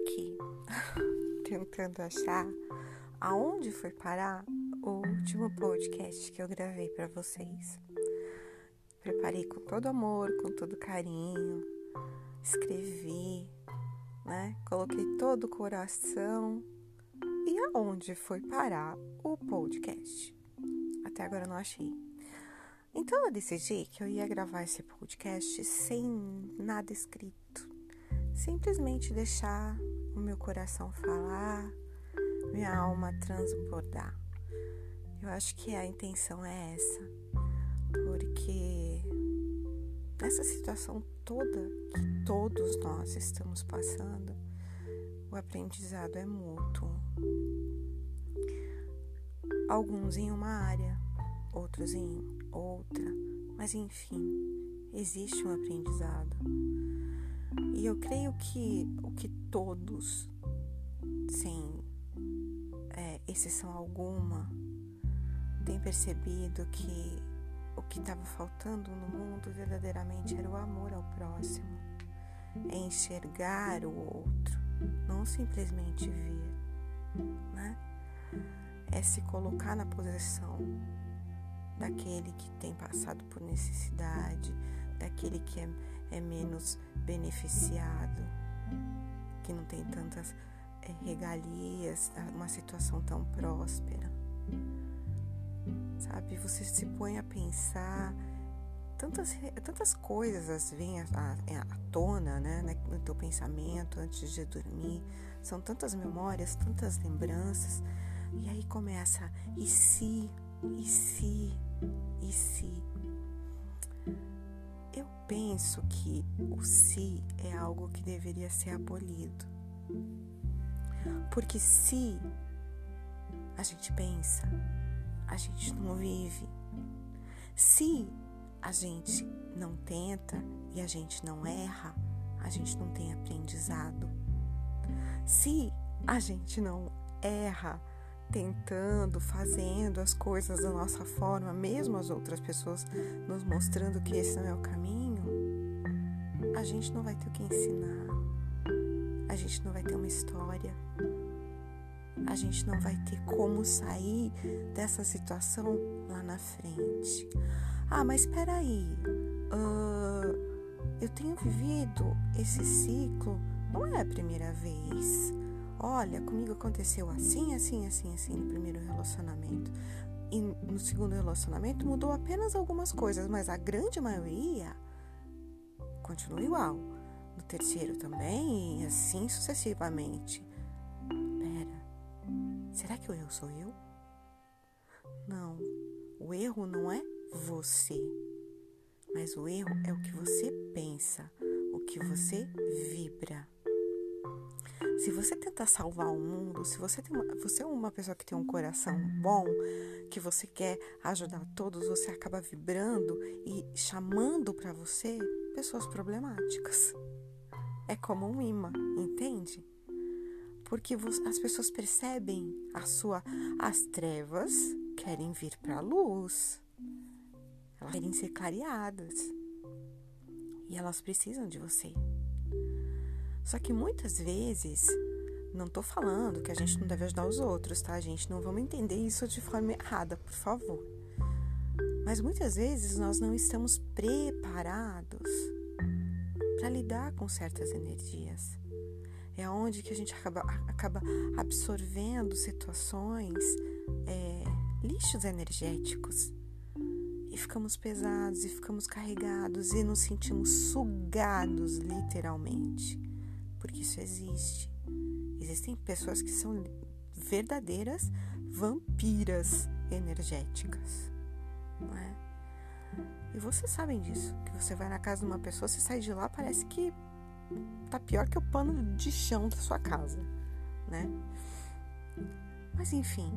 aqui tentando achar aonde foi parar o último podcast que eu gravei para vocês. Preparei com todo amor, com todo carinho, escrevi, né? Coloquei todo o coração. E aonde foi parar o podcast? Até agora não achei. Então eu decidi que eu ia gravar esse podcast sem nada escrito. Simplesmente deixar o meu coração falar, minha alma transbordar. Eu acho que a intenção é essa, porque nessa situação toda que todos nós estamos passando, o aprendizado é mútuo. Alguns em uma área, outros em outra, mas enfim, existe um aprendizado. E eu creio que o que todos, sem é, exceção alguma, têm percebido que o que estava faltando no mundo verdadeiramente era o amor ao próximo, é enxergar o outro, não simplesmente ver, né? É se colocar na posição daquele que tem passado por necessidade, daquele que é, é menos beneficiado, que não tem tantas é, regalias, uma situação tão próspera. Sabe, você se põe a pensar, tantas, tantas coisas vêm à, à, tona né, no teu pensamento antes de dormir, são tantas memórias, tantas lembranças, e aí começa, e se, e se, e se. Eu penso que o se é algo que deveria ser abolido. Porque se a gente pensa, a gente não vive. Se a gente não tenta e a gente não erra, a gente não tem aprendizado. Se a gente não erra tentando, fazendo as coisas da nossa forma, mesmo as outras pessoas nos mostrando que esse não é o caminho, a gente não vai ter o que ensinar, a gente não vai ter uma história, a gente não vai ter como sair dessa situação lá na frente. Ah, mas espera aí, uh, eu tenho vivido esse ciclo, não é a primeira vez. Olha, comigo aconteceu assim, assim, assim, assim no primeiro relacionamento. E no segundo relacionamento mudou apenas algumas coisas, mas a grande maioria continua igual. No terceiro também, e assim sucessivamente. Pera, será que o erro sou eu? Não, o erro não é você, mas o erro é o que você pensa, o que você vibra. Se você tentar salvar o mundo, se você, tem uma, você é uma pessoa que tem um coração bom, que você quer ajudar todos, você acaba vibrando e chamando para você pessoas problemáticas. É como um imã, entende? Porque as pessoas percebem a sua as trevas querem vir para a luz. Elas querem ser clareadas. E elas precisam de você. Só que muitas vezes, não tô falando que a gente não deve ajudar os outros, tá, gente? Não vamos entender isso de forma errada, por favor. Mas muitas vezes nós não estamos preparados para lidar com certas energias. É onde que a gente acaba, acaba absorvendo situações, é, lixos energéticos. E ficamos pesados, e ficamos carregados, e nos sentimos sugados, literalmente porque isso existe. Existem pessoas que são verdadeiras vampiras energéticas, não é? E vocês sabem disso, que você vai na casa de uma pessoa, você sai de lá, parece que tá pior que o pano de chão da sua casa, né? Mas enfim,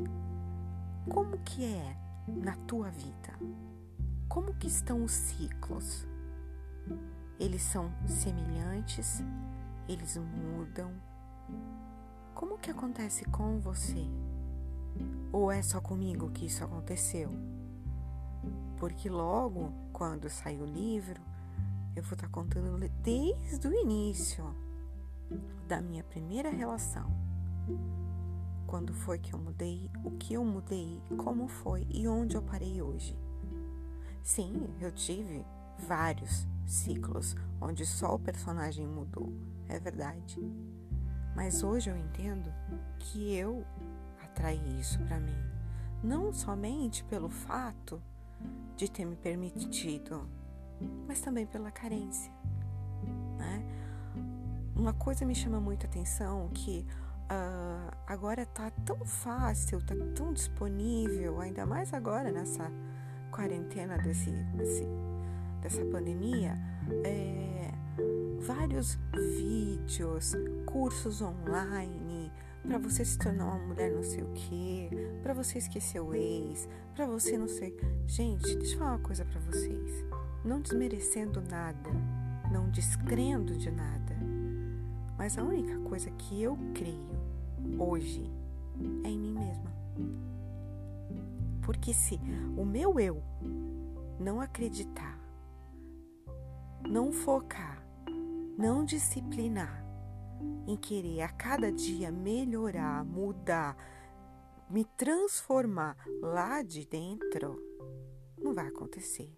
como que é na tua vida? Como que estão os ciclos? Eles são semelhantes? Eles mudam. Como que acontece com você? Ou é só comigo que isso aconteceu? Porque logo, quando sair o livro, eu vou estar contando desde o início. da minha primeira relação. Quando foi que eu mudei, o que eu mudei, como foi e onde eu parei hoje. Sim, eu tive vários ciclos onde só o personagem mudou, é verdade. Mas hoje eu entendo que eu atraí isso para mim, não somente pelo fato de ter me permitido, mas também pela carência. Né? Uma coisa me chama muita atenção que uh, agora tá tão fácil, tá tão disponível, ainda mais agora nessa quarentena desse, desse dessa pandemia, é, vários vídeos, cursos online para você se tornar uma mulher não sei o que, para você esquecer o ex, para você não sei. Gente, deixa eu falar uma coisa para vocês. Não desmerecendo nada, não descrendo de nada, mas a única coisa que eu creio hoje é em mim mesma. Porque se o meu eu não acreditar, não focar, não disciplinar em querer a cada dia melhorar, mudar, me transformar lá de dentro, não vai acontecer.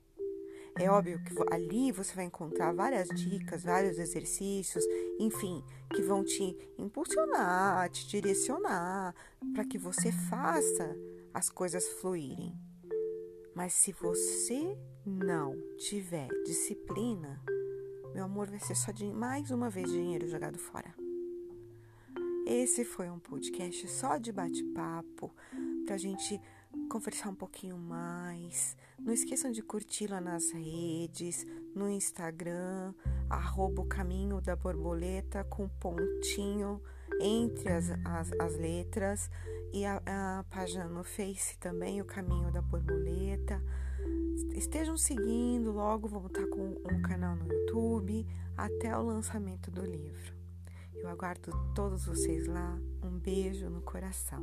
É óbvio que ali você vai encontrar várias dicas, vários exercícios, enfim, que vão te impulsionar, te direcionar para que você faça as coisas fluírem. Mas se você não tiver disciplina, meu amor vai ser só de mais uma vez dinheiro jogado fora. Esse foi um podcast só de bate-papo pra gente conversar um pouquinho mais. Não esqueçam de curtir lá nas redes, no Instagram, arroba o caminho da borboleta com pontinho entre as, as, as letras e a, a, página no Face também, o caminho da borboleta. Estejam seguindo, logo vamos estar com um canal no YouTube até o lançamento do livro. Eu aguardo todos vocês lá. Um beijo no coração.